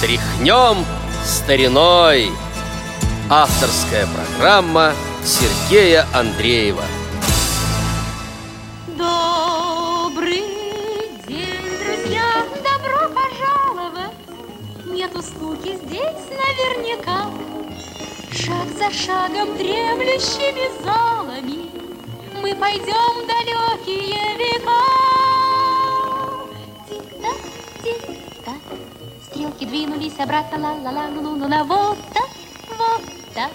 Тряхнем стариной. Авторская программа Сергея Андреева. Добрый день, друзья, добро пожаловать. Нету скуки здесь наверняка. Шаг за шагом дремлющими залами Мы пойдем далекие века Стрелки двинулись обратно, ла-ла-ла, лу-лу-ла Вот так, вот так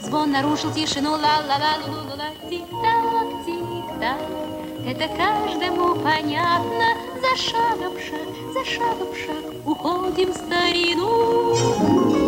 Звон нарушил тишину, ла-ла-ла, лу-лу-ла Тик-так, тик-так. Это каждому понятно. За шагом шаг, за шагом шаг Уходим в старину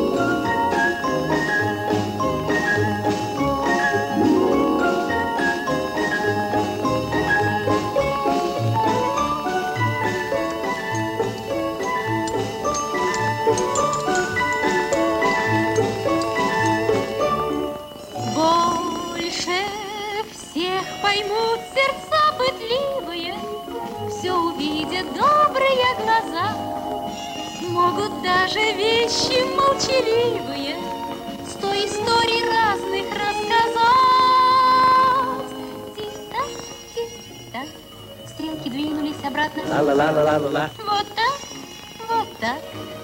даже вещи молчаливые Сто историй разных рассказать. Тик-так, тик-так, стрелки двинулись обратно. Ла-ла-ла-ла-ла-ла. Вот так, вот так,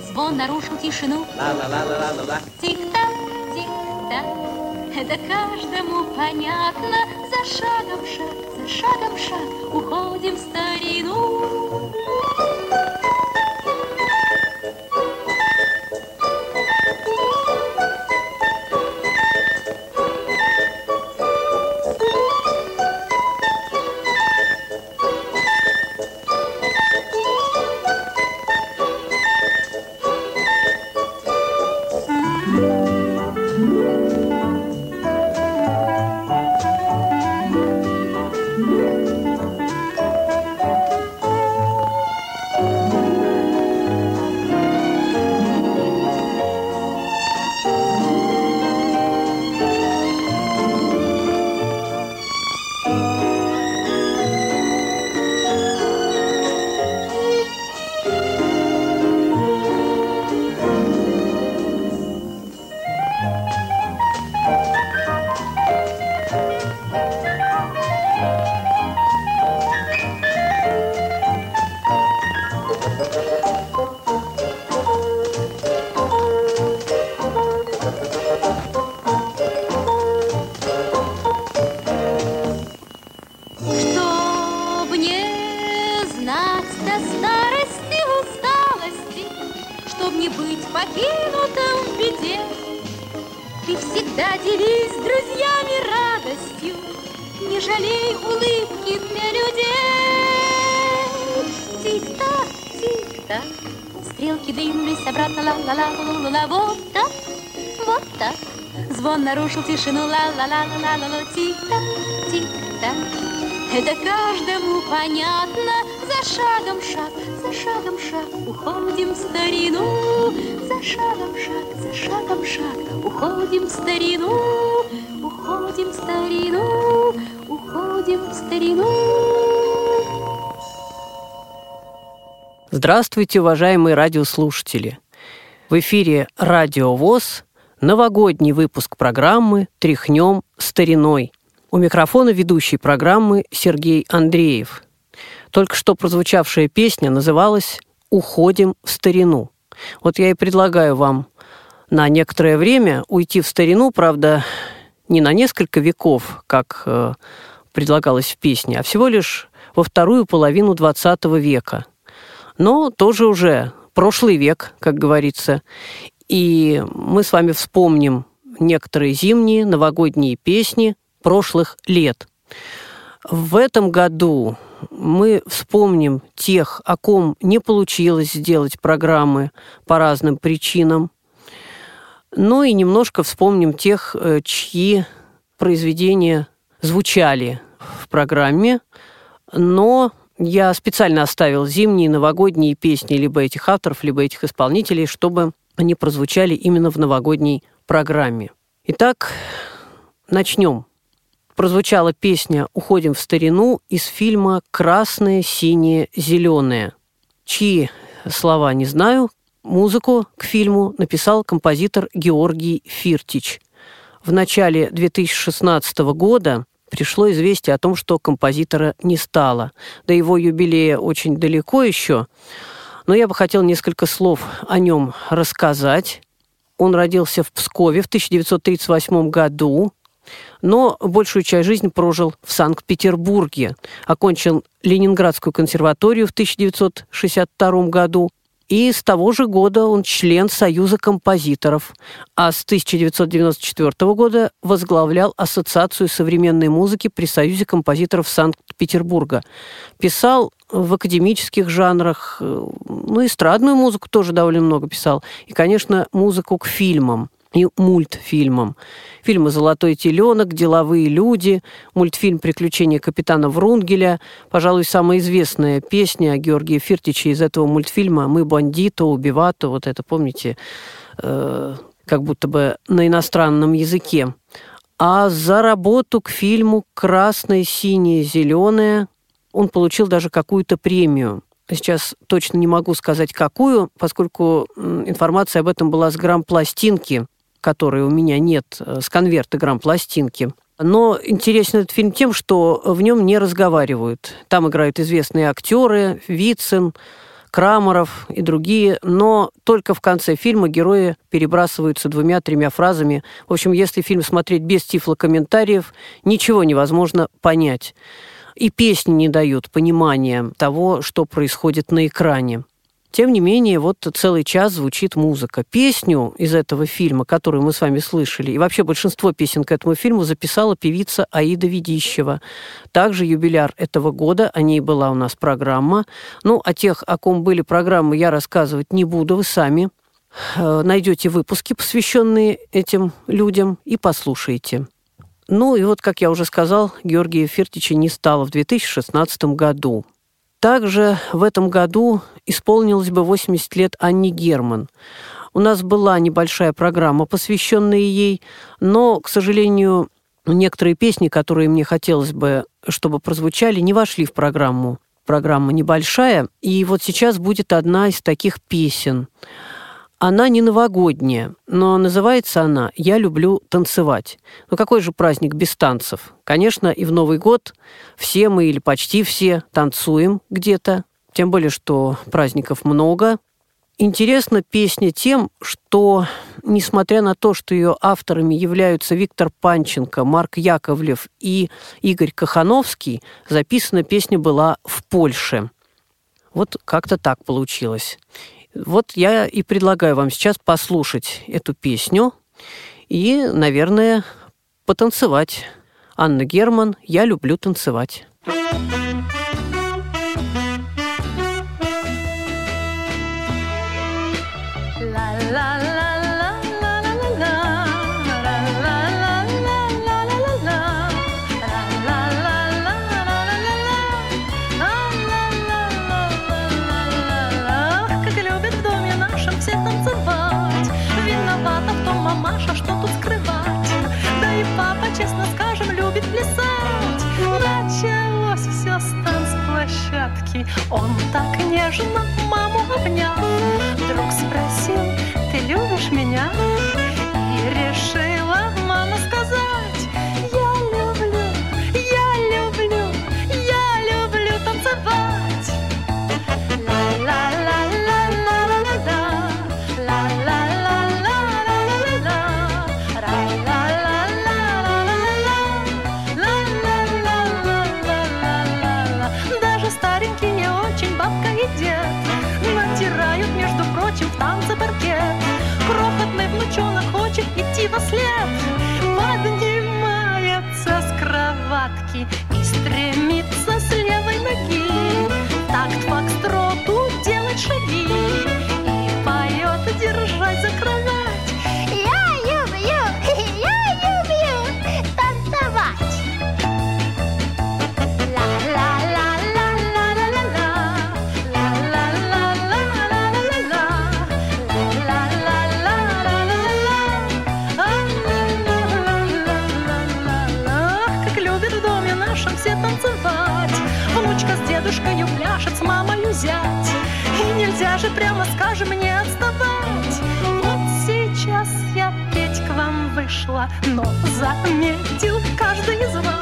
звон нарушил тишину. Ла-ла-ла-ла-ла-ла. Тик-так, тик-так, это каждому понятно. За шагом шаг, за шагом шаг, уходим в старину. Тишину, ла-ла-ла-ла-ла-ла, тик-так, тик-так. Это каждому понятно, за шагом шаг, за шагом шаг, уходим в старину, за шагом шаг, за шагом шаг, уходим в старину, уходим в старину, уходим в старину. Здравствуйте, уважаемые радиослушатели! В эфире «Радио ВОЗ» новогодний выпуск программы «Тряхнем стариной». У микрофона ведущей программы Сергей Андреев. Только что прозвучавшая песня называлась «Уходим в старину». Вот я и предлагаю вам на некоторое время уйти в старину, правда, не на несколько веков, как э, предлагалось в песне, а всего лишь во вторую половину XX века. Но тоже уже прошлый век, как говорится. И мы с вами вспомним некоторые зимние новогодние песни прошлых лет. В этом году мы вспомним тех, о ком не получилось сделать программы по разным причинам. Ну и немножко вспомним тех, э, чьи произведения звучали в программе, но я специально оставил зимние новогодние песни либо этих авторов, либо этих исполнителей, чтобы они прозвучали именно в новогодней программе. Итак, начнем. Прозвучала песня «Уходим в старину» из фильма «Красное, синее, зеленое», чьи слова не знаю, Музыку к фильму написал композитор Георгий Фиртич. В начале 2016 года пришло известие о том, что композитора не стало. До его юбилея очень далеко еще, но я бы хотел несколько слов о нем рассказать. Он родился в Пскове в 1938 году, но большую часть жизни прожил в Санкт-Петербурге. Окончил Ленинградскую консерваторию в 1962 году и с того же года он член Союза композиторов, а с 1994 года возглавлял Ассоциацию современной музыки при Союзе композиторов Санкт-Петербурга. Писал в академических жанрах, э, ну, эстрадную музыку тоже довольно много писал, и, конечно, музыку к фильмам и мультфильмам. Фильмы «Золотой теленок», «Деловые люди», мультфильм «Приключения капитана Врунгеля». Пожалуй, самая известная песня Георгия Фиртича из этого мультфильма «Мы бандито, убивато». Вот это, помните, э, как будто бы на иностранном языке. А за работу к фильму «Красное, синее, зеленое» он получил даже какую-то премию. Сейчас точно не могу сказать, какую, поскольку информация об этом была с грамм-пластинки которой у меня нет, э, с конверта грамм-пластинки. Но интересен этот фильм тем, что в нем не разговаривают. Там играют известные актеры, Вицин, Крамаров и другие, но только в конце фильма герои перебрасываются двумя-тремя фразами. В общем, если фильм смотреть без тифлокомментариев, ничего невозможно понять. И песни не дают понимания того, что происходит на экране. Тем не менее, вот целый час звучит музыка. Песню из этого фильма, которую мы с вами слышали, и вообще большинство песен к этому фильму записала певица Аида Ведищева. Также юбиляр этого года, о ней была у нас программа. Ну, о тех, о ком были программы, я рассказывать не буду, вы сами э, найдете выпуски, посвященные этим людям, и послушаете. Ну и вот, как я уже сказал, Георгия Фертича не стало в 2016 году. Также в этом году исполнилось бы 80 лет Анни Герман. У нас была небольшая программа, посвященная ей, но, к сожалению, некоторые песни, которые мне хотелось бы, чтобы прозвучали, не вошли в программу. Программа небольшая, и вот сейчас будет одна из таких песен – она не новогодняя, но называется она «Я люблю танцевать». Ну какой же праздник без танцев? Конечно, и в Новый год все мы или почти все танцуем где-то, тем более, что праздников много. Интересна песня тем, что, несмотря на то, что ее авторами являются Виктор Панченко, Марк Яковлев и Игорь Кахановский, записана песня была в Польше. Вот как-то так получилось. Вот я и предлагаю вам сейчас послушать эту песню и, наверное, потанцевать. Анна Герман «Я люблю танцевать». Площадке Он так нежно маму обнял Вдруг спросил, ты любишь меня? И решила мама сказать прямо скажем, не отставать. Вот сейчас я петь к вам вышла, но заметил каждый из вас.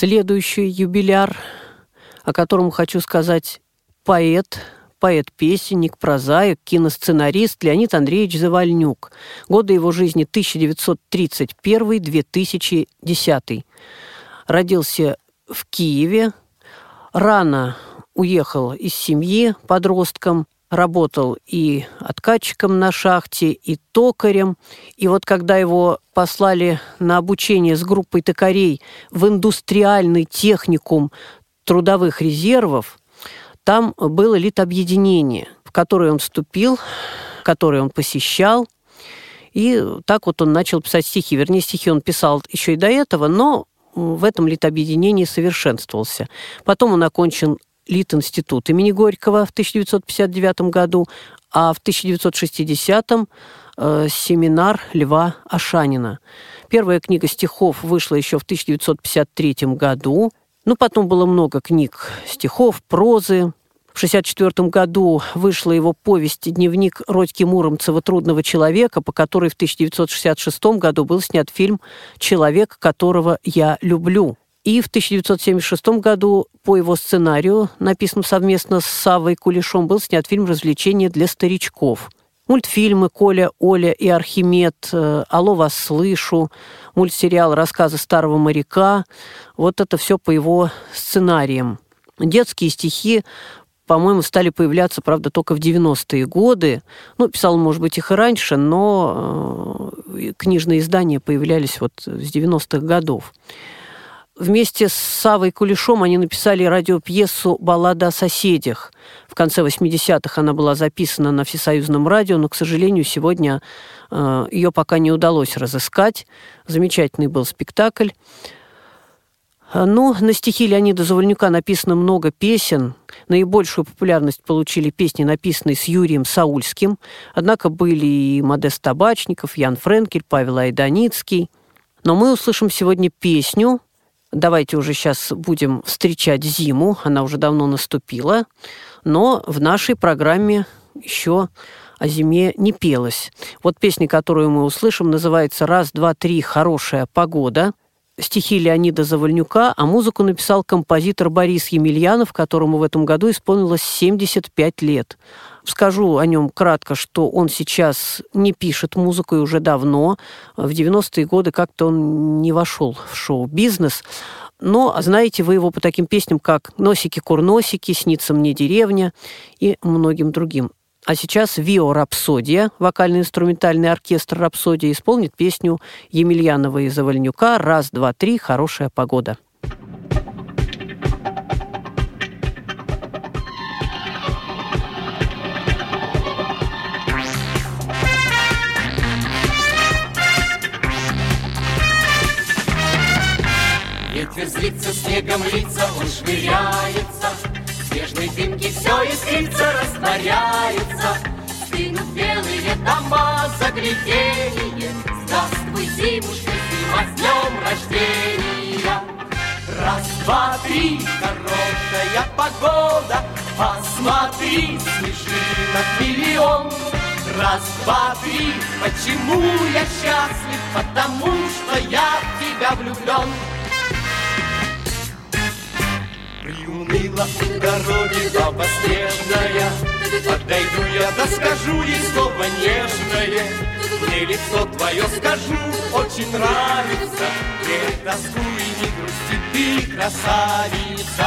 Следующий юбиляр, о котором хочу сказать, поэт, поэт-песенник, прозаик, киносценарист Леонид Андреевич Завальнюк. Годы его жизни 1931-2010. Родился в Киеве, рано уехал из семьи подростком, работал и откатчиком на шахте, и токарем. И вот когда его послали на обучение с группой токарей в индустриальный техникум трудовых резервов, там было литобъединение, в которое он вступил, которое он посещал. И так вот он начал писать стихи. Вернее, стихи он писал еще и до этого, но в этом литобъединении совершенствовался. Потом он окончил Литинститут имени Горького в 1959 году, а в 1960-м э, семинар Льва Ашанина. Первая книга стихов вышла еще в 1953 году. Ну, потом было много книг стихов, прозы. В 1964 году вышла его повесть «Дневник Родьки Муромцева «Трудного человека», по которой в 1966 году был снят фильм «Человек, которого я люблю». И в 1976 году по его сценарию, написанному совместно с Савой Кулешом, был снят фильм «Развлечения для старичков». Мультфильмы «Коля, Оля и Архимед», э, «Алло, вас слышу», мультсериал «Рассказы старого моряка». Вот это все по его сценариям. Детские стихи по-моему, стали появляться, правда, только в 90-е годы. Ну, писал, может быть, их и раньше, но э, книжные издания появлялись вот с 90-х годов. Вместе с Савой Кулешом они написали радиопьесу «Баллада о соседях». В конце 80-х она была записана на Всесоюзном радио, но, к сожалению, сегодня э, ее пока не удалось разыскать. Замечательный был спектакль. Ну, на стихи Леонида Завольнюка написано много песен. Наибольшую популярность получили песни, написанные с Юрием Саульским. Однако были и Модест Табачников, Ян Френкель, Павел Айданицкий. Но мы услышим сегодня песню Давайте уже сейчас будем встречать зиму, она уже давно наступила, но в нашей программе еще о зиме не пелось. Вот песня, которую мы услышим, называется «Раз, два, три. Хорошая погода». Стихи Леонида Завальнюка, а музыку написал композитор Борис Емельянов, которому в этом году исполнилось 75 лет. Скажу о нем кратко, что он сейчас не пишет музыку и уже давно. В 90-е годы как-то он не вошел в шоу-бизнес. Но знаете вы его по таким песням, как «Носики-курносики», «Снится мне деревня» и многим другим. А сейчас Вио Рапсодия, вокально-инструментальный оркестр Рапсодия, исполнит песню Емельянова и Завальнюка «Раз, два, три. Хорошая погода». Швыряется, В снежной дымке все искрится, растворяется. Стынут белые дома, загляденье, Здравствуй, зимушка, зима, с днем рождения. Раз, два, три, хорошая погода, Посмотри, снежинок миллион. Раз, два, три, почему я счастлив? Потому что я в тебя влюблен. Дороги баба снежная Подойду я, да скажу ей слово нежное. Мне лицо твое скажу, очень нравится. Не тоскуй, не грусти, ты красавица.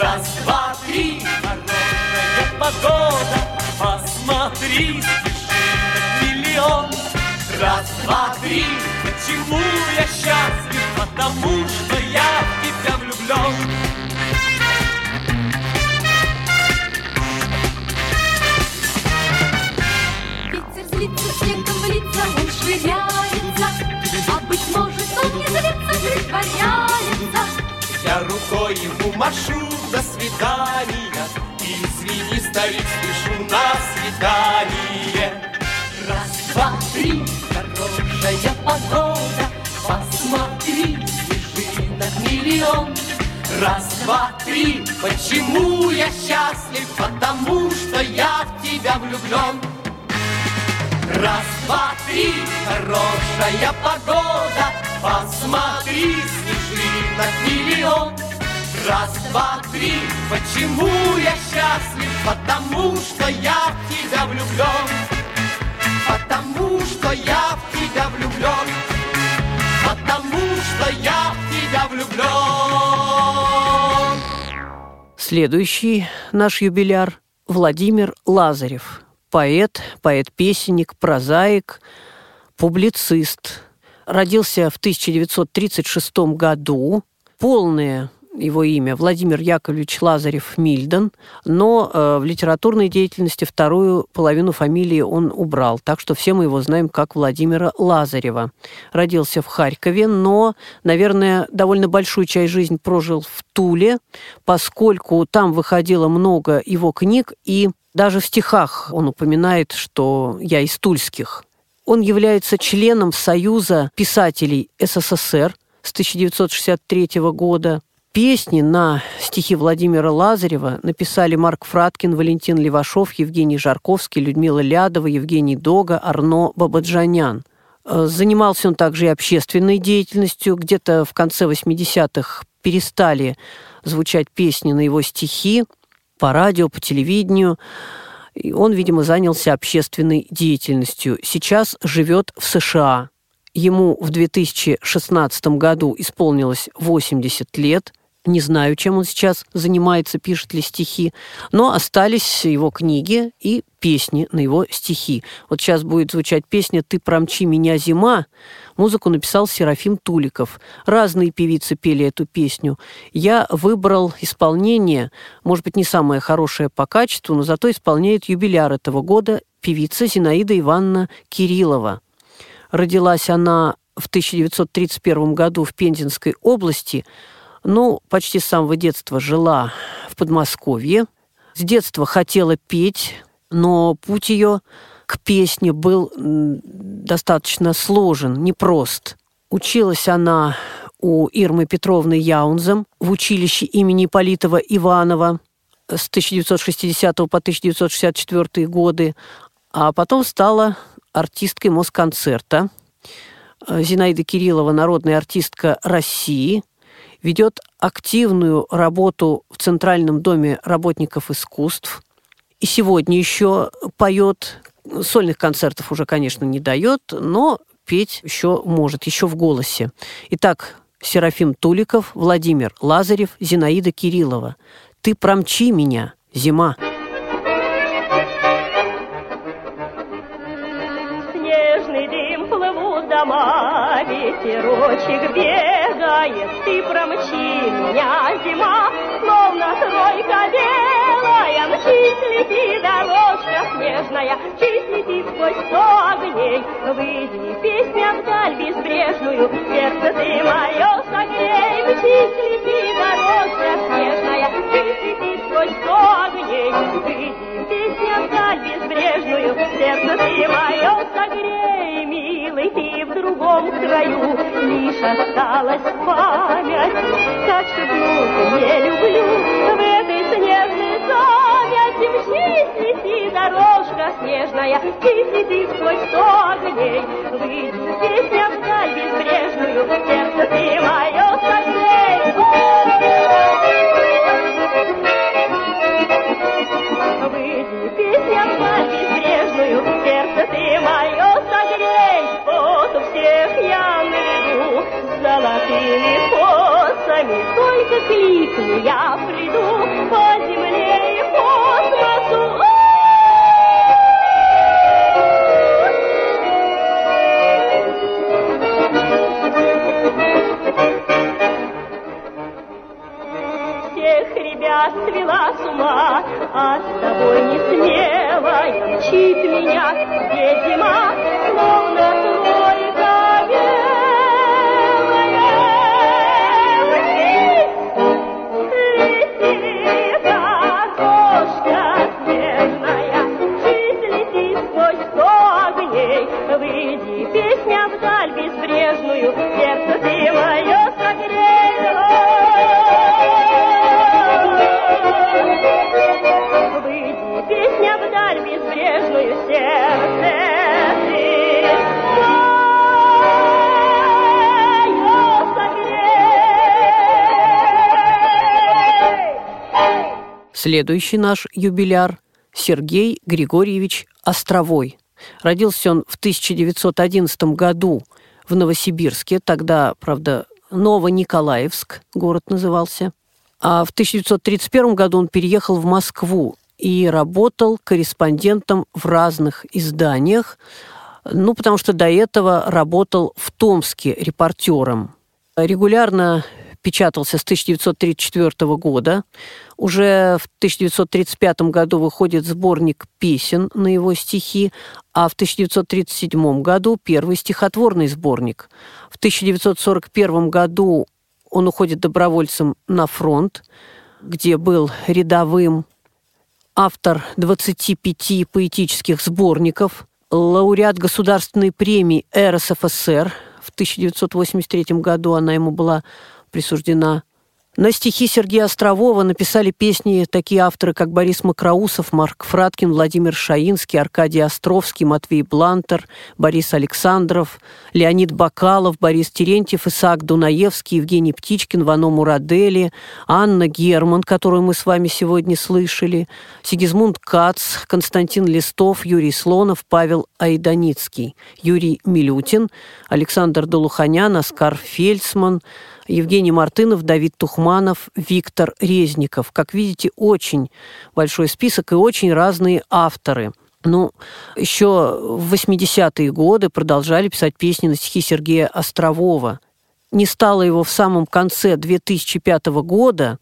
Раз, два, три, хорошая погода. Посмотри, снежинок миллион. Раз, два, три, почему я счастлив? Потому что я Лица снегом в лица он швыряется, А быть может он не злится, притворяется. Я рукой ему машу до свидания, И извини, старик, спешу на свидание. Раз, два, три, хорошая погода, Посмотри, снежинок миллион. Раз, два, три, почему я счастлив? Потому что я в тебя влюблен. Раз, два, три, хорошая погода, посмотри, снежинок миллион. Раз, два, три, почему я счастлив? Потому что я в тебя влюблен. Потому что я в тебя влюблен. Потому что я в тебя влюблен. Следующий наш юбиляр – Владимир Лазарев. Поэт, поэт-песенник, прозаик, публицист. Родился в 1936 году. Полное его имя Владимир Яковлевич Лазарев Мильден, но э, в литературной деятельности вторую половину фамилии он убрал, так что все мы его знаем как Владимира Лазарева. Родился в Харькове, но, наверное, довольно большую часть жизни прожил в Туле, поскольку там выходило много его книг, и даже в стихах он упоминает, что я из тульских. Он является членом Союза писателей СССР с 1963 года. Песни на стихи Владимира Лазарева написали Марк Фраткин, Валентин Левашов, Евгений Жарковский, Людмила Лядова, Евгений Дога, Арно Бабаджанян. Э, занимался он также и общественной деятельностью. Где-то в конце 80-х перестали звучать песни на его стихи по радио, по телевидению. И он, видимо, занялся общественной деятельностью. Сейчас живет в США. Ему в 2016 году исполнилось 80 лет – не знаю, чем он сейчас занимается, пишет ли стихи, но остались его книги и песни на его стихи. Вот сейчас будет звучать песня «Ты промчи меня, зима». Музыку написал Серафим Туликов. Разные певицы пели эту песню. Я выбрал исполнение, может быть, не самое хорошее по качеству, но зато исполняет юбиляр этого года певица Зинаида Ивановна Кириллова. Родилась она в 1931 году в Пензенской области – ну, почти с самого детства жила в Подмосковье. С детства хотела петь, но путь ее к песне был достаточно сложен, непрост. Училась она у Ирмы Петровны Яунзем в училище имени Политова Иванова с 1960 по 1964 годы, а потом стала артисткой Москонцерта. Зинаида Кириллова – народная артистка России – ведет активную работу в Центральном доме работников искусств. И сегодня еще поет. Сольных концертов уже, конечно, не дает, но петь еще может, еще в голосе. Итак, Серафим Туликов, Владимир Лазарев, Зинаида Кириллова. «Ты промчи меня, зима». Дома, ветерочек бег бегает, ты промчи меня, зима, словно тройка белая, мчись, лети, дорожка снежная, мчись, лети сквозь сто огней, выйди, песня вдаль безбрежную, сердце ты мое согрей, мчись, лети, дорожка снежная, мчись, лети сквозь сто огней, выйди, песня вдаль безбрежную, сердце ты мое согрей, милый, ты в другом краю, лишь осталась память, как шепнуть не люблю в этой снежной замяти. Мчись, лети, дорожка снежная, мчись, лети сквозь сто огней. Выйди, песня вдаль Только кликну, Следующий наш юбиляр – Сергей Григорьевич Островой. Родился он в 1911 году в Новосибирске, тогда, правда, Новониколаевск город назывался. А в 1931 году он переехал в Москву и работал корреспондентом в разных изданиях, ну, потому что до этого работал в Томске репортером. Регулярно печатался с 1934 года. Уже в 1935 году выходит сборник песен на его стихи, а в 1937 году первый стихотворный сборник. В 1941 году он уходит добровольцем на фронт, где был рядовым, автор 25 поэтических сборников, лауреат государственной премии РСФСР. В 1983 году она ему была присуждена. На стихи Сергея Острового написали песни такие авторы, как Борис Макроусов, Марк Фраткин, Владимир Шаинский, Аркадий Островский, Матвей Блантер, Борис Александров, Леонид Бакалов, Борис Терентьев, Исаак Дунаевский, Евгений Птичкин, Вано Мурадели, Анна Герман, которую мы с вами сегодня слышали, Сигизмунд Кац, Константин Листов, Юрий Слонов, Павел Айданицкий, Юрий Милютин, Александр Долуханян, Оскар Фельдсман – Евгений Мартынов, Давид Тухманов, Виктор Резников. Как видите, очень большой список и очень разные авторы. Ну, еще в 80-е годы продолжали писать песни на стихи Сергея Острового. Не стало его в самом конце 2005 года,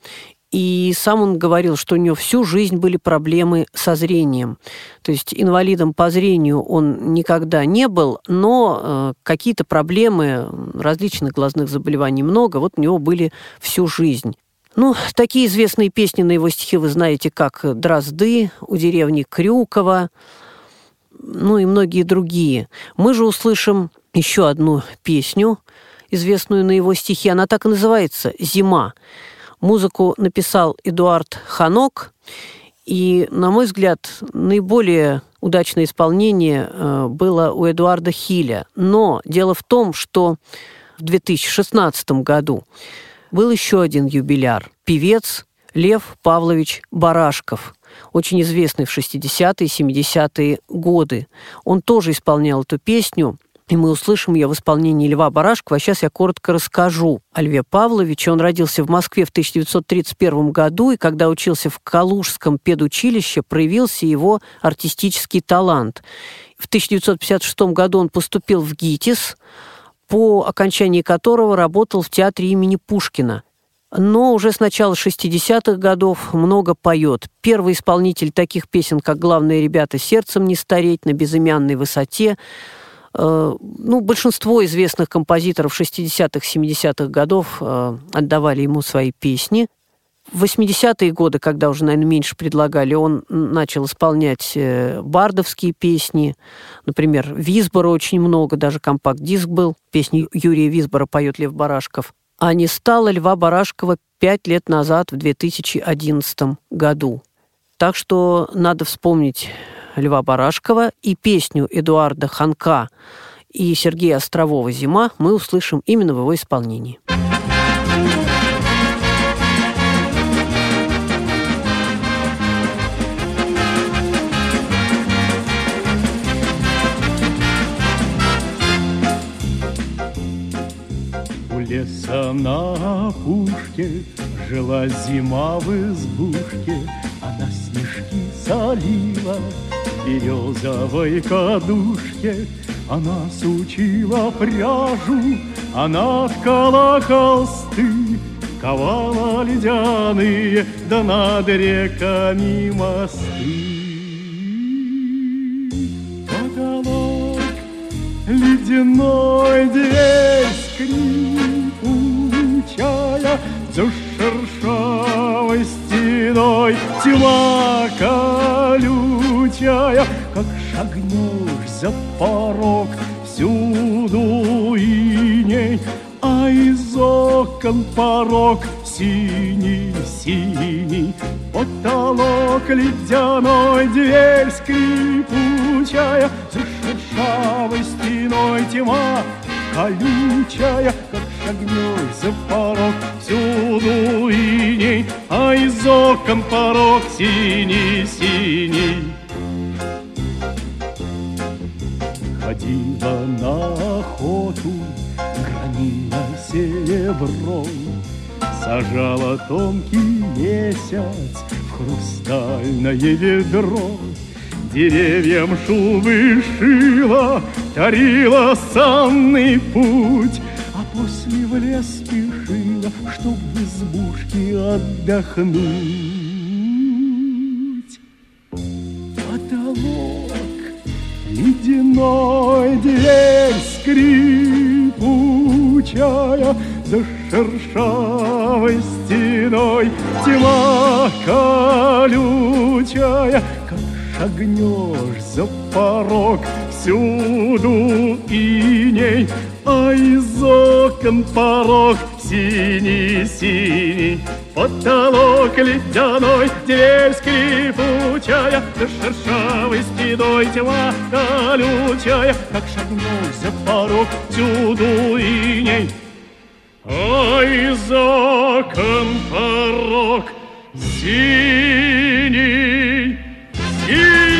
и сам он говорил, что у него всю жизнь были проблемы со зрением. То есть инвалидом по зрению он никогда не был, но э, какие-то проблемы различных глазных заболеваний много, вот у него были всю жизнь. Ну, такие известные песни на его стихи вы знаете, как «Дрозды», «У деревни Крюкова», ну и многие другие. Мы же услышим еще одну песню, известную на его стихи. Она так и называется «Зима». Музыку написал Эдуард Ханок, и, на мой взгляд, наиболее удачное исполнение э, было у Эдуарда Хиля. Но дело в том, что в 2016 году был еще один юбиляр. Певец Лев Павлович Барашков, очень известный в 60-е, 70-е годы. Он тоже исполнял эту песню, и мы услышим ее в исполнении Льва Барашкова. А сейчас я коротко расскажу о Льве Павловиче. Он родился в Москве в 1931 году, и когда учился в Калужском педучилище, проявился его артистический талант. В 1956 году он поступил в ГИТИС, по окончании которого работал в театре имени Пушкина но уже с начала 60-х годов много поет. Первый исполнитель таких песен, как «Главные ребята сердцем не стареть», «На безымянной высоте», ну, большинство известных композиторов 60-х, 70-х годов э, отдавали ему свои песни. В 80-е годы, когда уже, наверное, меньше предлагали, он начал исполнять э, бардовские песни. Например, Висбора очень много, даже компакт-диск был. Песни Юрия Висбора поет Лев Барашков. А не стало Льва Барашкова пять лет назад, в 2011 году. Так что надо вспомнить Льва Барашкова и песню Эдуарда Ханка и Сергея Острового «Зима» мы услышим именно в его исполнении. Леса на опушке Жила зима в избушке, Она снежки солила березовой кадушке. Она сучила пряжу, она ткала холсты, Ковала ледяные, да над реками мосты. Потолок ледяной дверь шагнешь за порог, всюду иней, а из окон порог синий-синий. Потолок ледяной, дверь скрипучая, За шершавой стеной тьма колючая, Как шагнешь за порог, всюду иней, а из окон порог синий-синий. Ходила на охоту, гранила серебром, Сажала тонкий месяц в хрустальное ведро. Деревьям шубы шила, тарила санный путь, А после в лес спешила, чтоб в избушке отдохнуть. Ледяной, дверь скрипучая, За шершавой стеной. Тьма колючая, Как шагнешь за порог, всюду иней, А из окон порог синий-синий. Потолок ледяной, дверь скрипучая, За шершавой спиной тьма колючая, Как за порог, всюду иней, а из окон порог синий, синий.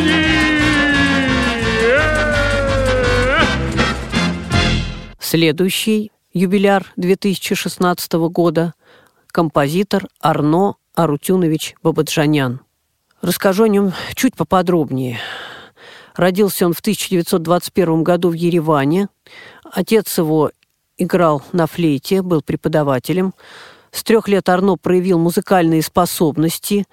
Следующий юбиляр 2016 года – композитор Арно Арутюнович Бабаджанян. Расскажу о нем чуть поподробнее. Родился он в 1921 году в Ереване. Отец его играл на флейте, был преподавателем. С трех лет Арно проявил музыкальные способности.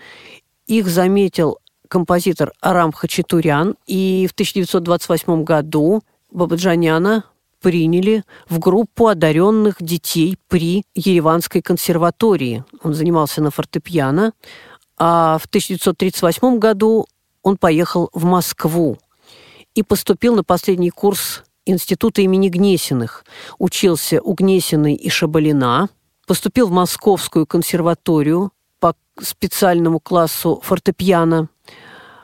Их заметил композитор Арам Хачатурян. И в 1928 году Бабаджаняна приняли в группу одаренных детей при Ереванской консерватории. Он занимался на фортепиано. А в 1938 году он поехал в Москву и поступил на последний курс института имени Гнесиных. Учился у Гнесиной и Шабалина. Поступил в Московскую консерваторию по специальному классу фортепиано.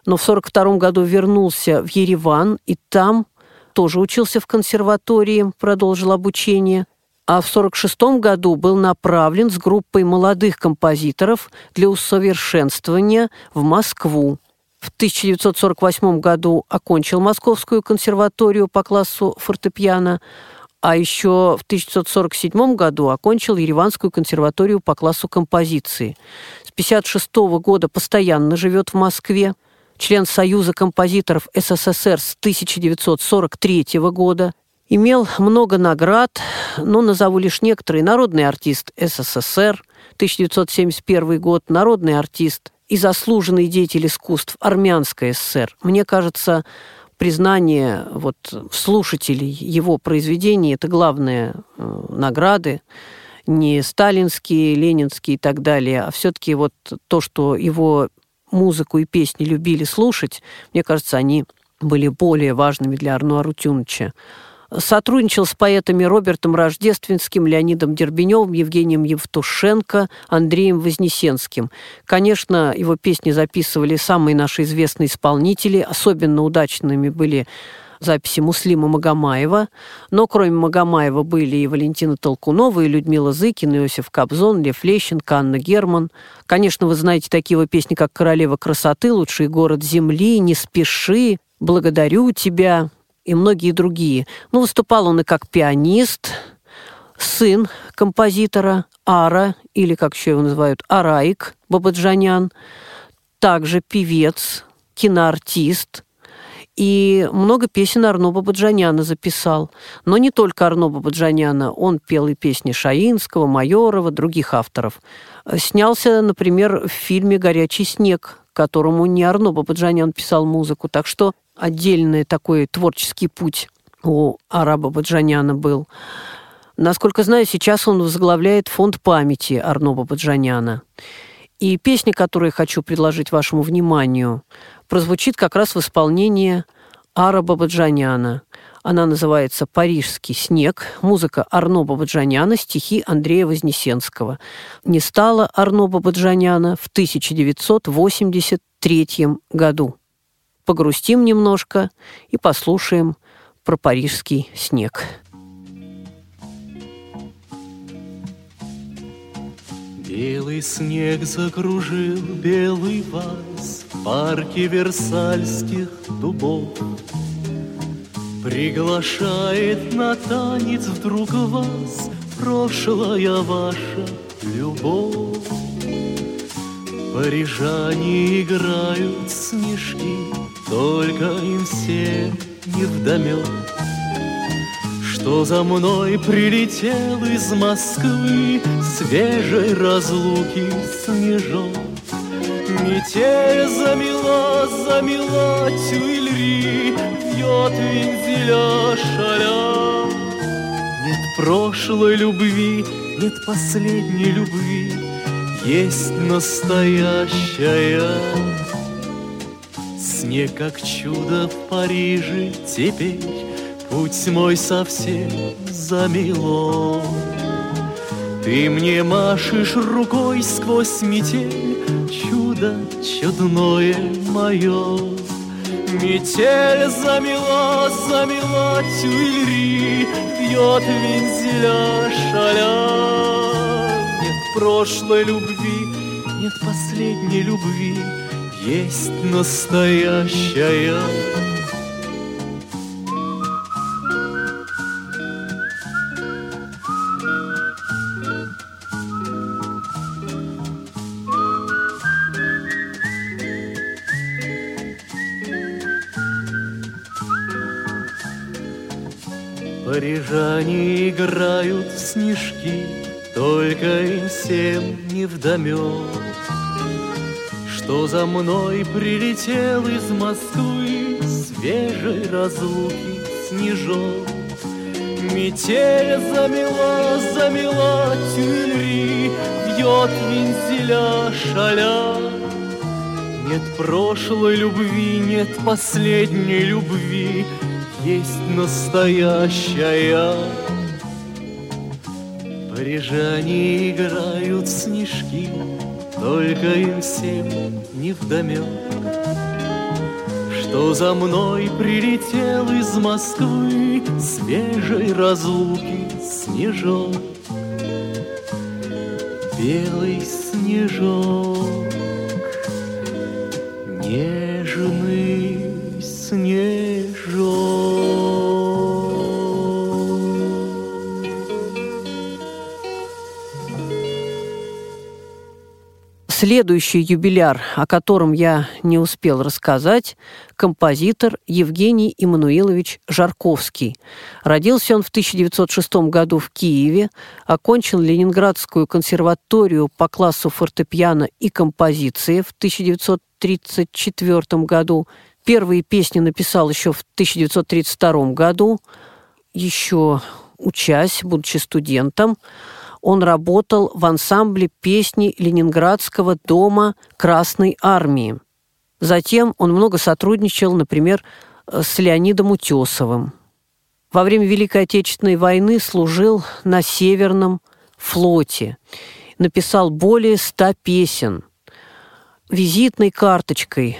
Но в 1942 году вернулся в Ереван, и там тоже учился в консерватории, продолжил обучение. А в 1946 году был направлен с группой молодых композиторов для усовершенствования в Москву. В 1948 году окончил Московскую консерваторию по классу фортепиано, а еще в 1947 году окончил Ереванскую консерваторию по классу композиции. С 1956 года постоянно живет в Москве, член Союза композиторов СССР с 1943 года, имел много наград, но назову лишь некоторые. Народный артист СССР, 1971 год, народный артист и заслуженный деятель искусств Армянской ССР. Мне кажется, признание вот, слушателей его произведений – это главные э, награды, не сталинские, ленинские и так далее, а все-таки вот то, что его музыку и песни любили слушать, мне кажется, они были более важными для Арно Арутюновича. Сотрудничал с поэтами Робертом Рождественским, Леонидом Дербеневым, Евгением Евтушенко, Андреем Вознесенским. Конечно, его песни записывали самые наши известные исполнители. Особенно удачными были записи Муслима Магомаева. Но кроме Магомаева были и Валентина Толкунова, и Людмила Зыкина, Иосиф Кобзон, Лев Лещенко, Анна Герман. Конечно, вы знаете такие его песни, как «Королева красоты», «Лучший город земли», «Не спеши», «Благодарю тебя», и многие другие. Ну, выступал он и как пианист, сын композитора Ара, или, как еще его называют, Араик Бабаджанян, также певец, киноартист, и много песен Арно Бабаджаняна записал. Но не только Арно Бабаджаняна, он пел и песни Шаинского, Майорова, других авторов. Снялся, например, в фильме «Горячий снег», которому не Арно Бабаджанян писал музыку. Так что отдельный такой творческий путь у араба Баджаняна был. Насколько знаю, сейчас он возглавляет фонд памяти Арно Баджаняна. И песня, которую я хочу предложить вашему вниманию, прозвучит как раз в исполнении Ара Бабаджаняна. Она называется «Парижский снег», музыка Арно Бабаджаняна, стихи Андрея Вознесенского. Не стало Арно Бабаджаняна в 1983 году погрустим немножко и послушаем про парижский снег. Белый снег закружил белый вальс В парке Версальских дубов. Приглашает на танец вдруг вас Прошлая ваша любовь. Парижане играют снежки, Только им все не вдомек, Что за мной прилетел из Москвы Свежей разлуки снежок. Метель замела, замела тюильри, Вьет вензеля шаля. Нет прошлой любви, нет последней любви, Есть настоящая. Снег, как чудо в Париже теперь, Путь мой совсем замело. Ты мне машешь рукой сквозь метель, Чудо чудное мое. Метель замела, замела тюильри, Бьет вензеля шаля. Нет прошлой любви, нет последней любви, Есть настоящая. Играют снежки, Только им всем не вдомек, Что за мной прилетел из Москвы Свежей разлуки снежок. Метель замела, замела тюльри, Бьет вензеля шаля. Нет прошлой любви, нет последней любви, есть настоящая. Парижане играют в снежки, Только им всем не вдомек, Что за мной прилетел из Москвы Свежей разлуки снежок. Белый снежок, Следующий юбиляр, о котором я не успел рассказать, композитор Евгений Иммануилович Жарковский. Родился он в 1906 году в Киеве, окончил Ленинградскую консерваторию по классу фортепиано и композиции в 1934 году. Первые песни написал еще в 1932 году, еще учась, будучи студентом он работал в ансамбле песни Ленинградского дома Красной Армии. Затем он много сотрудничал, например, с Леонидом Утесовым. Во время Великой Отечественной войны служил на Северном флоте. Написал более ста песен. Визитной карточкой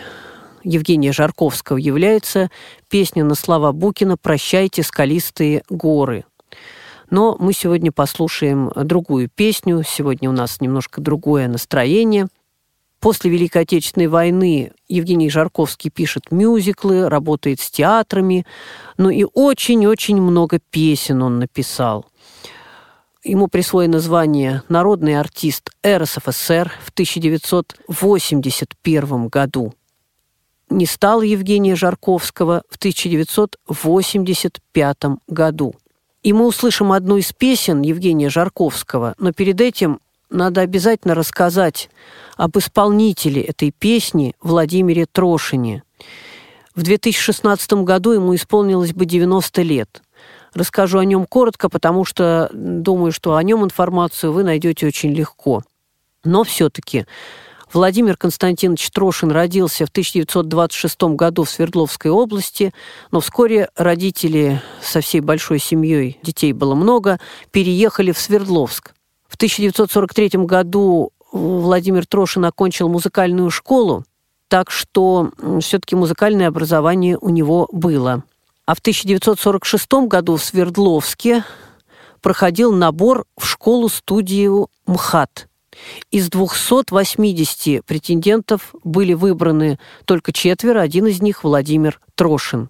Евгения Жарковского является песня на слова Букина «Прощайте, скалистые горы». Но мы сегодня послушаем другую песню. Сегодня у нас немножко другое настроение. После Великой Отечественной войны Евгений Жарковский пишет мюзиклы, работает с театрами, ну и очень-очень много песен он написал. Ему присвоено звание «Народный артист РСФСР» в 1981 году. Не стало Евгения Жарковского в 1985 году. И мы услышим одну из песен Евгения Жарковского, но перед этим надо обязательно рассказать об исполнителе этой песни Владимире Трошине. В 2016 году ему исполнилось бы 90 лет. Расскажу о нем коротко, потому что думаю, что о нем информацию вы найдете очень легко. Но все-таки Владимир Константинович Трошин родился в 1926 году в Свердловской области, но вскоре родители со всей большой семьей, детей было много, переехали в Свердловск. В 1943 году Владимир Трошин окончил музыкальную школу, так что все-таки музыкальное образование у него было. А в 1946 году в Свердловске проходил набор в школу-студию МХАТ – Из 280 претендентов были выбраны только четверо, один из них Владимир Трошин.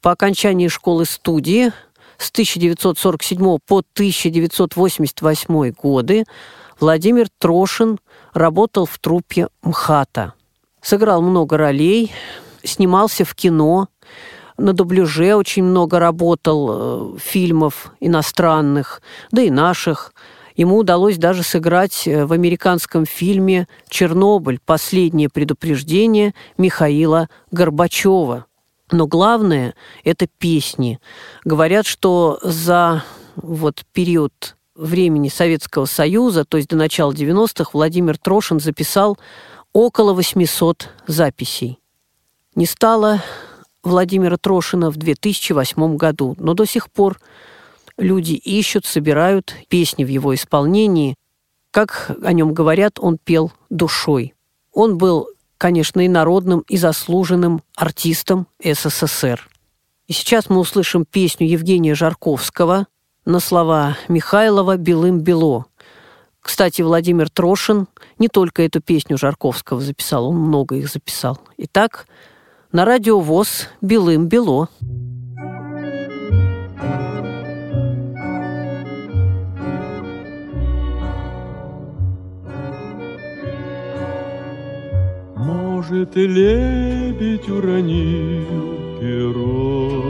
По окончании школы-студии с 1947 по 1988 годы Владимир Трошин работал в труппе МХАТа. Сыграл много ролей, снимался в кино, на дубляже очень много работал э, фильмов иностранных, да и наших. Ему удалось даже сыграть э, в американском фильме «Чернобыль. Последнее предупреждение» Михаила Горбачева. Но главное – это песни. Говорят, что за вот период времени Советского Союза, то есть до начала 90-х, Владимир Трошин записал около 800 записей. Не стало Владимира Трошина в 2008 году, но до сих пор люди ищут, собирают песни в его исполнении. Как о нем говорят, он пел душой. Он был, конечно, и народным, и заслуженным артистом СССР. И сейчас мы услышим песню Евгения Жарковского на слова Михайлова «Белым-бело». Кстати, Владимир Трошин не только эту песню Жарковского записал, он много их записал. Итак, на радио ВОЗ «Белым-бело». Может, лебедь уронил перо,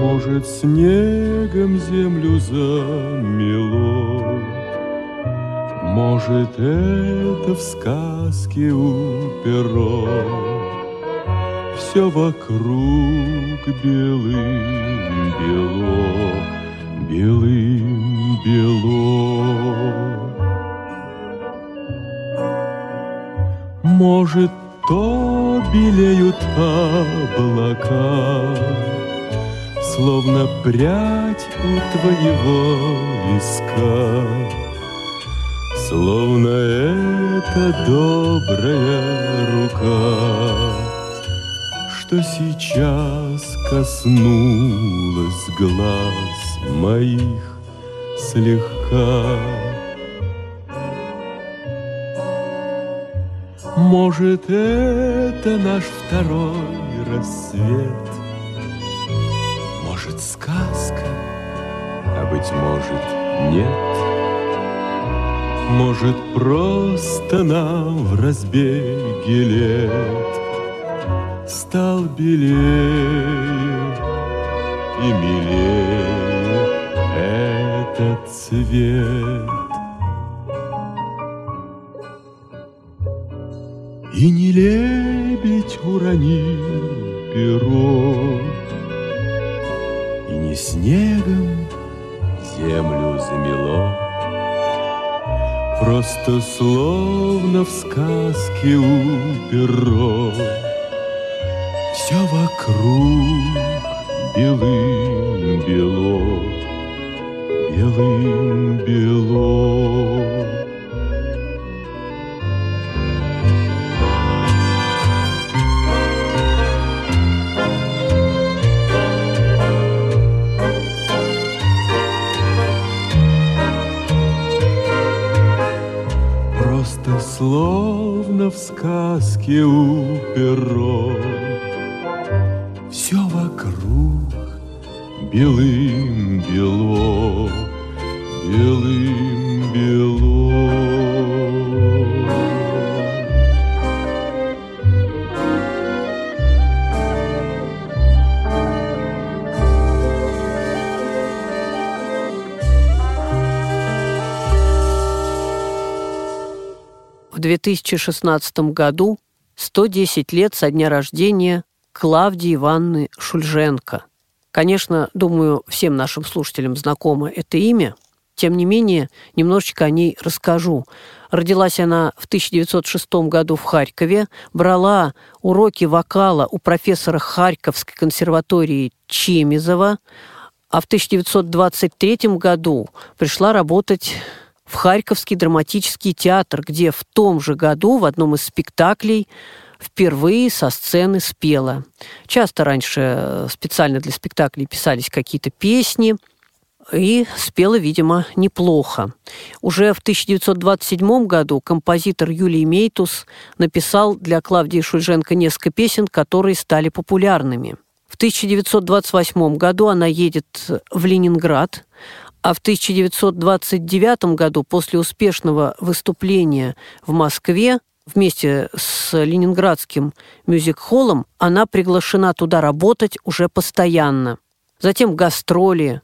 Может, снегом землю замело, Может, это в сказке у перо. Все вокруг белым-бело, белым-бело. Может, то белеют облака, Словно прядь у твоего виска, Словно это добрая рука, Что сейчас коснулась глаз моих слегка. Может, это наш второй рассвет, Может, сказка, а быть может, нет. Может, просто нам в разбеге лет Стал белее и милее этот цвет. И не лебедь уронил перо, И не снегом землю замело, Просто словно в сказке у перо Все вокруг белым-бело, белым-бело. Просто словно в сказке у перо Все вокруг белым-бело, белым-бело. 2016 году 110 лет со дня рождения Клавдии Ивановны Шульженко. Конечно, думаю, всем нашим слушателям знакомо это имя. Тем не менее, немножечко о ней расскажу. Родилась она в 1906 году в Харькове, брала уроки вокала у профессора Харьковской консерватории Чемизова, а в 1923 году пришла работать в Харьковский драматический театр, где в том же году в одном из спектаклей впервые со сцены спела. Часто раньше специально для спектаклей писались какие-то песни. и спела, видимо, неплохо. Уже в 1927 году композитор Юлий Мейтус написал для Клавдии Шульженко несколько песен, которые стали популярными. В 1928 году она едет в Ленинград, а в 1929 году после успешного выступления в Москве вместе с Ленинградским мюзик-холлом она приглашена туда работать уже постоянно. Затем гастроли,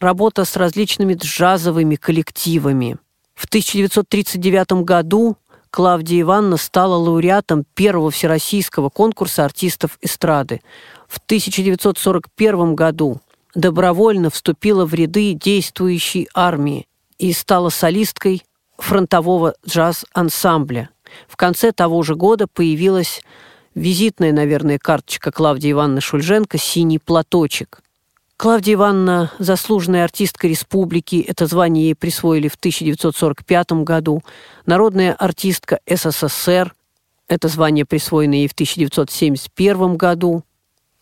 работа с различными джазовыми коллективами. В 1939 году Клавдия Ивановна стала лауреатом первого всероссийского конкурса артистов эстрады. В 1941 году добровольно вступила в ряды действующей армии и стала солисткой фронтового джаз-ансамбля. В конце того же года появилась визитная, наверное, карточка Клавдии Ивановны Шульженко «Синий платочек». Клавдия Ивановна – заслуженная артистка республики. Это звание ей присвоили в 1945 году. Народная артистка СССР. Это звание присвоено ей в 1971 году.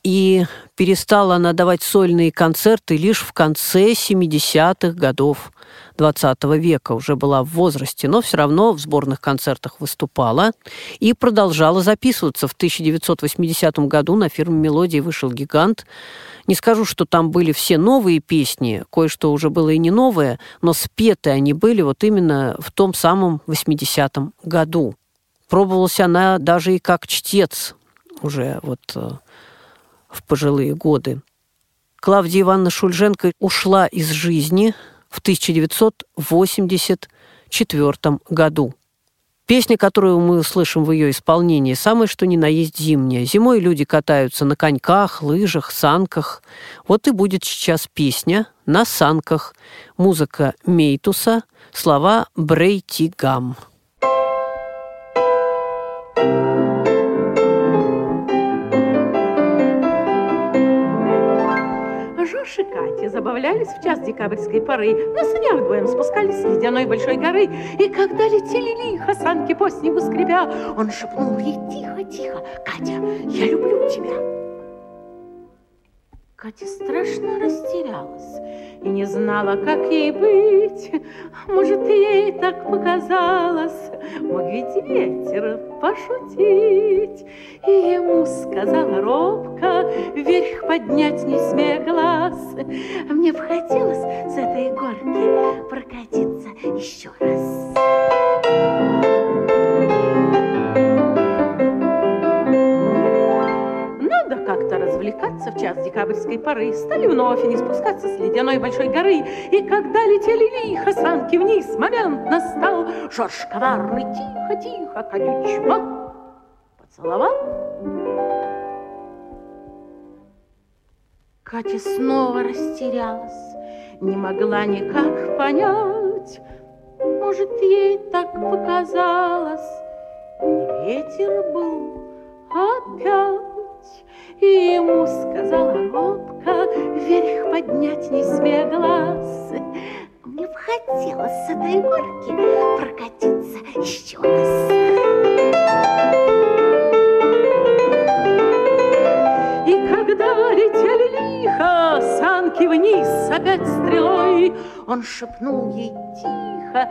И перестала она давать сольные концерты лишь в конце 70-х годов 20 века. Уже была в возрасте, но все равно в сборных концертах выступала и продолжала записываться. В 1980 году на фирме «Мелодии» вышел «Гигант». Не скажу, что там были все новые песни, кое-что уже было и не новое, но спеты они были вот именно в том самом 80-м году. Пробовалась она даже и как чтец уже вот э, в пожилые годы. Клавдия Ивановна Шульженко ушла из жизни в 1984 году. Песня, которую мы слышим в ее исполнении, самое что ни на есть зимняя. Зимой люди катаются на коньках, лыжах, санках. Вот и будет сейчас песня на санках. Музыка Мейтуса, слова Брейтигам. Жош Катя забавлялись в час декабрьской поры, на санях вдвоем спускались с ледяной большой горы, и когда летели лихо санки по снегу скребя, он шепнул ей тихо-тихо, «Катя, я люблю тебя!» Катя страшно растерялась и не знала, как ей быть. Может, ей так показалось, мог ведь ветер пошутить. И ему сказала робко, вверх поднять не смея глаз. Мне бы хотелось с этой горки прокатиться еще раз. Надо как-то развлекаться в час декабрьской поры. Стали вновь не спускаться с ледяной большой горы. И когда летели лихо санки вниз, момент настал. Жорж коварный тихо-тихо Катю чмок поцеловал. Катя снова растерялась, не могла никак понять. Может, ей так показалось, и ветер был опять. И ему сказала робко, вверх поднять не смея глаз. Мне бы хотелось с этой горки прокатиться еще раз. И когда летели лихо санки вниз опять стрелой, он шепнул ей тихо,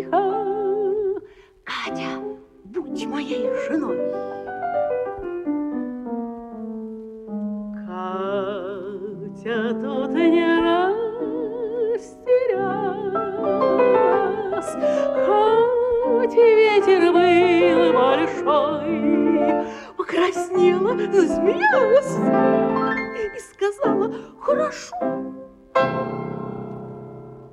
тихо, Катя, будь моей женой. Катя тут не растерялась, хоть ветер был большой, покраснела, засмеялась и сказала «хорошо».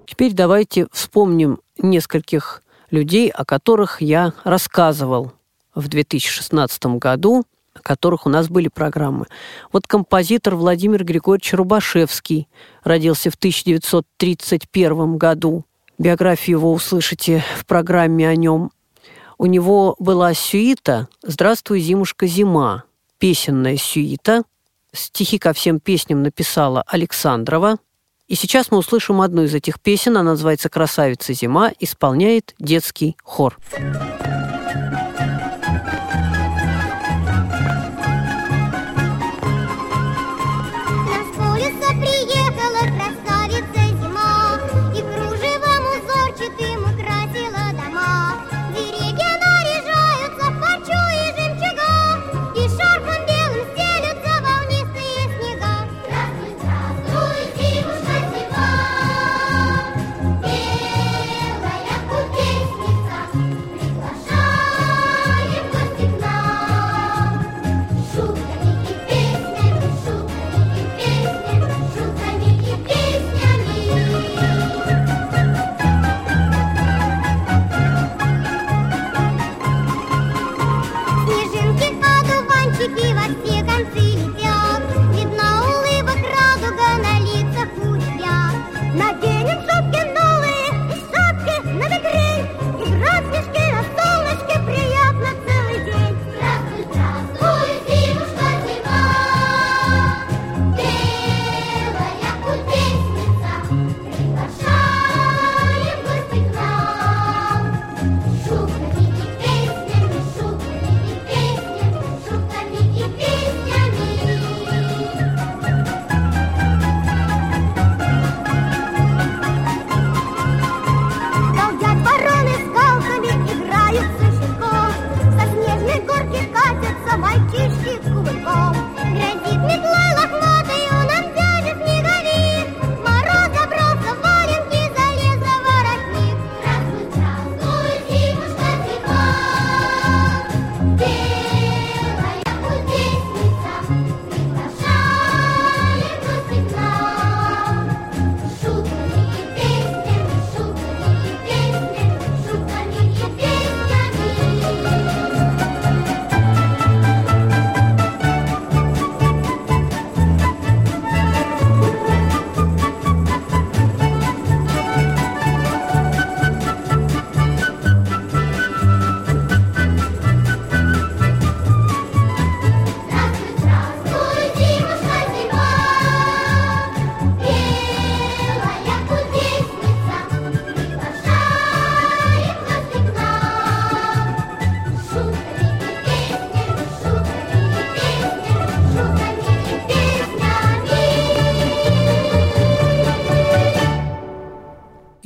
Теперь давайте вспомним нескольких людей, о которых я рассказывал в 2016 году, о которых у нас были программы. Вот композитор Владимир Григорьевич Рубашевский родился в 1931 году. Биографию его услышите в программе о нем. У него была сюита «Здравствуй, зимушка, зима», песенная сюита. Стихи ко всем песням написала Александрова – и сейчас мы услышим одну из этих песен. Она называется «Красавица зима», исполняет детский хор.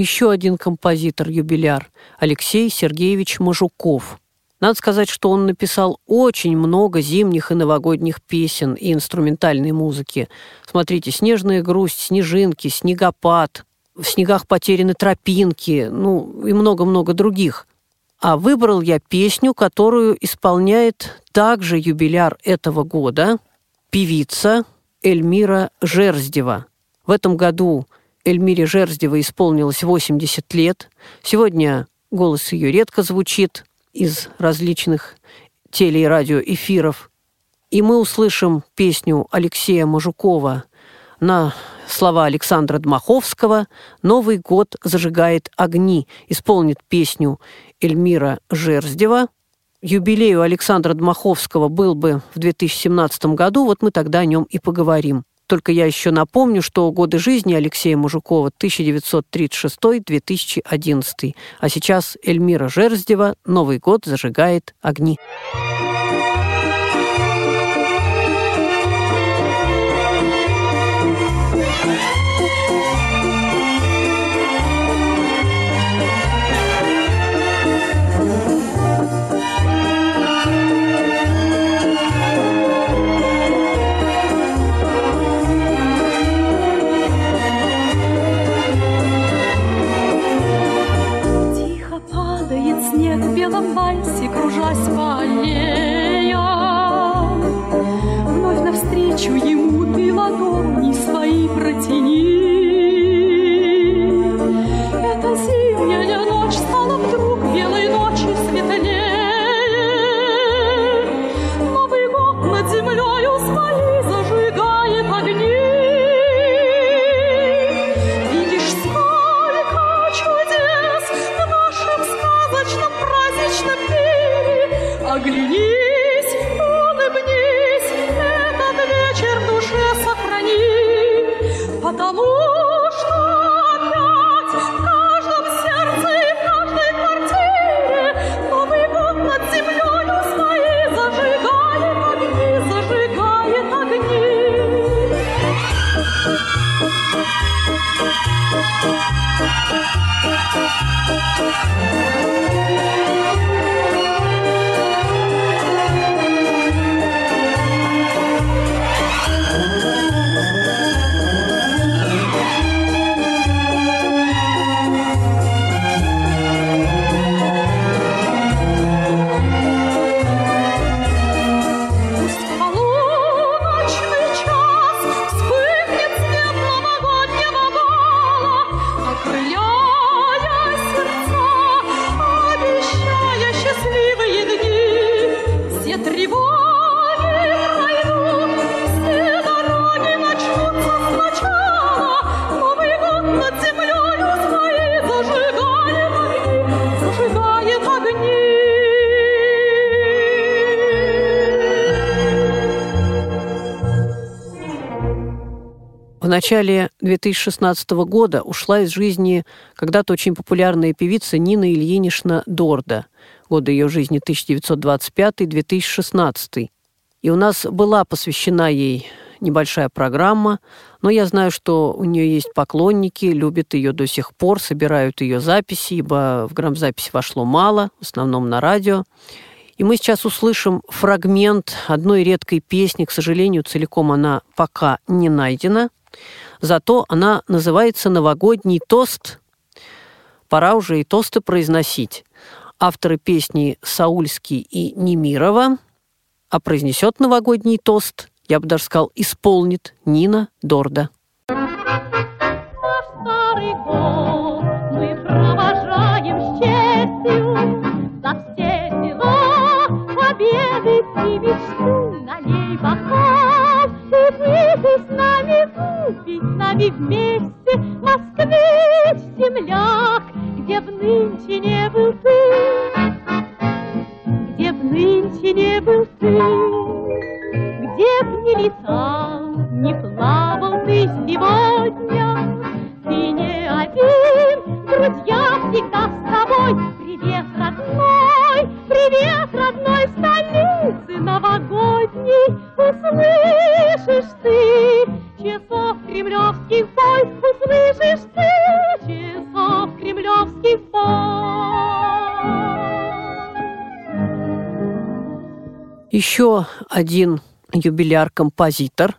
Еще один композитор-юбиляр Алексей Сергеевич Мажуков. Надо сказать, что он написал очень много зимних и новогодних песен и инструментальной музыки. Смотрите, «Снежная грусть», «Снежинки», «Снегопад», «В снегах потеряны тропинки», ну и много-много других. А выбрал я песню, которую исполняет также юбиляр этого года певица Эльмира Жерздева. В этом году Эльмире Жерздевой исполнилось 80 лет. Сегодня голос ее редко звучит из различных теле- и радиоэфиров. И мы услышим песню Алексея Мажукова на слова Александра Дмаховского «Новый год зажигает огни». Исполнит песню Эльмира Жерздева. Юбилею Александра Дмаховского был бы в 2017 году, вот мы тогда о нем и поговорим. Только я еще напомню, что годы жизни Алексея Мужикова 1936-2011. А сейчас Эльмира Жерздева «Новый год зажигает огни». Тихо начале 2016 года ушла из жизни когда-то очень популярная певица Нина Ильинична Дорда. Годы ее жизни 1925-2016. И у нас была посвящена ей небольшая программа, но я знаю, что у нее есть поклонники, любят ее до сих пор, собирают ее записи, ибо в грамзапись вошло мало, в основном на радио. И мы сейчас услышим фрагмент одной редкой песни. К сожалению, целиком она пока не найдена. Зато она называется «Новогодний тост». Пора уже и тосты произносить. Авторы песни Саульский и Немирова. А произнесет новогодний тост, я бы даже сказал, исполнит Нина Дорда. С нами вместе Москвич, земляк, где б нынче не Еще один юбиляр-композитор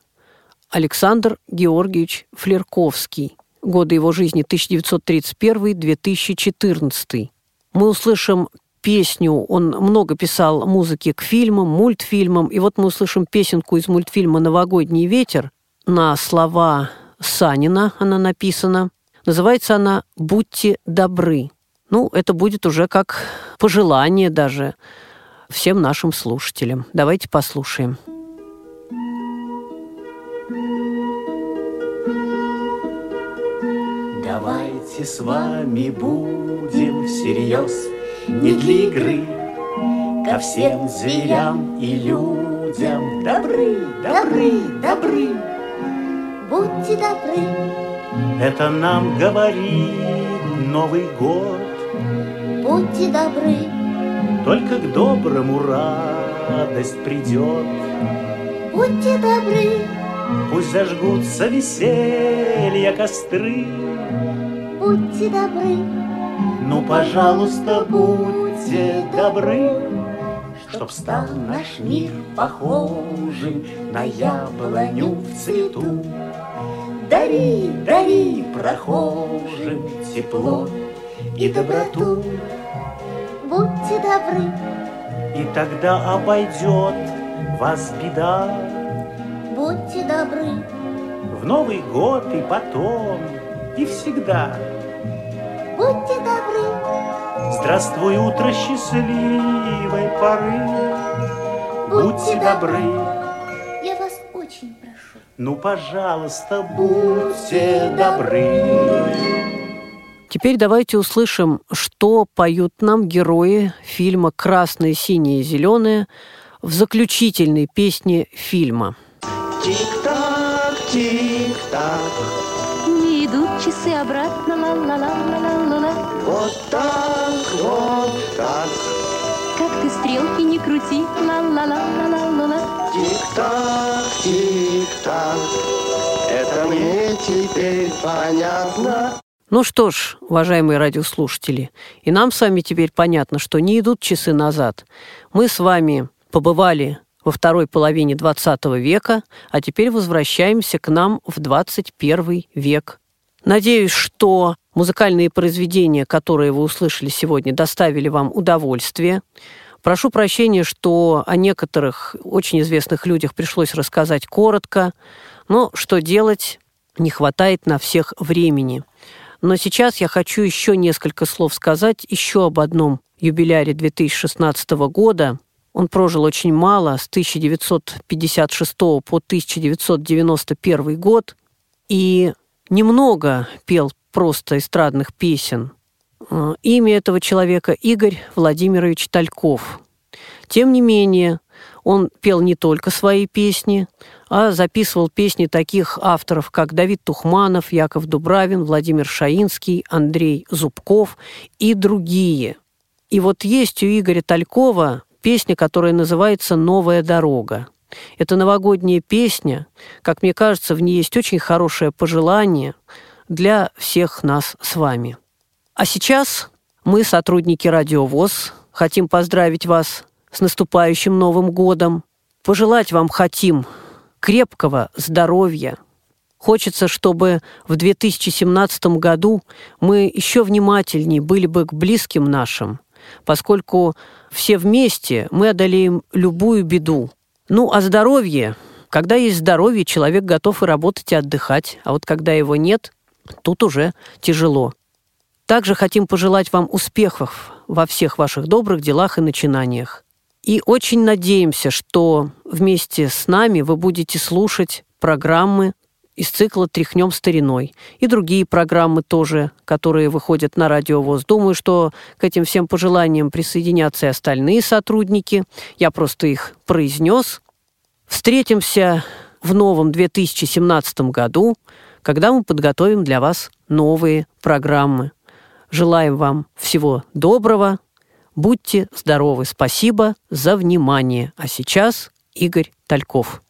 Александр Георгиевич Флерковский. Годы его жизни 1931-2014. Мы услышим песню, он много писал музыки к фильмам, мультфильмам, и вот мы услышим песенку из мультфильма «Новогодний ветер» на слова Санина она написана. Называется она «Будьте добры». Ну, это будет уже как пожелание даже всем нашим слушателям. Давайте послушаем. Давайте с вами будем всерьез, не для игры, ко всем зверям и людям добры, добры, добры. Будьте добры. Это нам говорит Новый год. Будьте добры. Только к доброму радость придет. Будьте добры. Пусть зажгутся веселья костры. Будьте добры. Ну, пожалуйста, будьте добры, Чтоб стал наш мир похожим на яблоню в цвету. Дари, дари прохожим тепло и доброту. Будьте добры. И тогда обойдет вас беда. Будьте добры. В Новый год и потом, и всегда. Будьте добры. Здравствуй, утро счастливой поры. Будьте добры. Я вас очень прошу. Ну, пожалуйста, будьте добры. Теперь давайте услышим, что поют нам герои фильма «Красное, синее, зеленое» в заключительной песне фильма. Тик-так, тик-так, Не идут часы обратно, ла-ла-ла-ла-ла-ла-ла. вот так, вот так. Как ты стрелки не крути, ла-ла-ла-ла-ла-ла. Тик-так, тик-так, это мне теперь понятно. Ну что ж, уважаемые радиослушатели, и нам с вами теперь понятно, что не идут часы назад. Мы с вами побывали во второй половине 20 века, а теперь возвращаемся к нам в 21 век. Надеюсь, что музыкальные произведения, которые вы услышали сегодня, доставили вам удовольствие. Прошу прощения, что о некоторых очень известных людях пришлось рассказать коротко, но что делать, не хватает на всех времени. Но сейчас я хочу еще несколько слов сказать еще об одном юбиляре 2016 года. Он прожил очень мало, с 1956 по 1991 год, и немного пел просто эстрадных песен. Э, Имя этого человека Игорь Владимирович Тальков. Тем не менее, он пел не только свои песни, а записывал песни таких авторов, как Давид Тухманов, Яков Дубравин, Владимир Шаинский, Андрей Зубков и другие. И вот есть у Игоря Талькова песня, которая называется «Новая дорога». Это новогодняя песня. Как мне кажется, в ней есть очень хорошее пожелание для всех нас с вами. А сейчас мы, сотрудники Радио ВОЗ, хотим поздравить вас с наступающим Новым годом. Пожелать вам хотим крепкого здоровья. Хочется, чтобы в 2017 году мы еще внимательнее были бы к близким нашим, поскольку все вместе мы одолеем любую беду. Ну, а здоровье, когда есть здоровье, человек готов и работать, и отдыхать, а вот когда его нет, тут уже тяжело. Также хотим пожелать вам успехов во всех ваших добрых делах и начинаниях. И очень надеемся, что вместе с нами вы будете слушать программы из цикла «Тряхнем стариной» и другие программы тоже, которые выходят на Радио ВОЗ. Думаю, что к этим всем пожеланиям присоединятся и остальные сотрудники. Я просто их произнес. Встретимся в новом 2017 году, когда мы подготовим для вас новые программы. Желаем вам всего доброго. Будьте здоровы. Спасибо за внимание. А сейчас Игорь Тальков.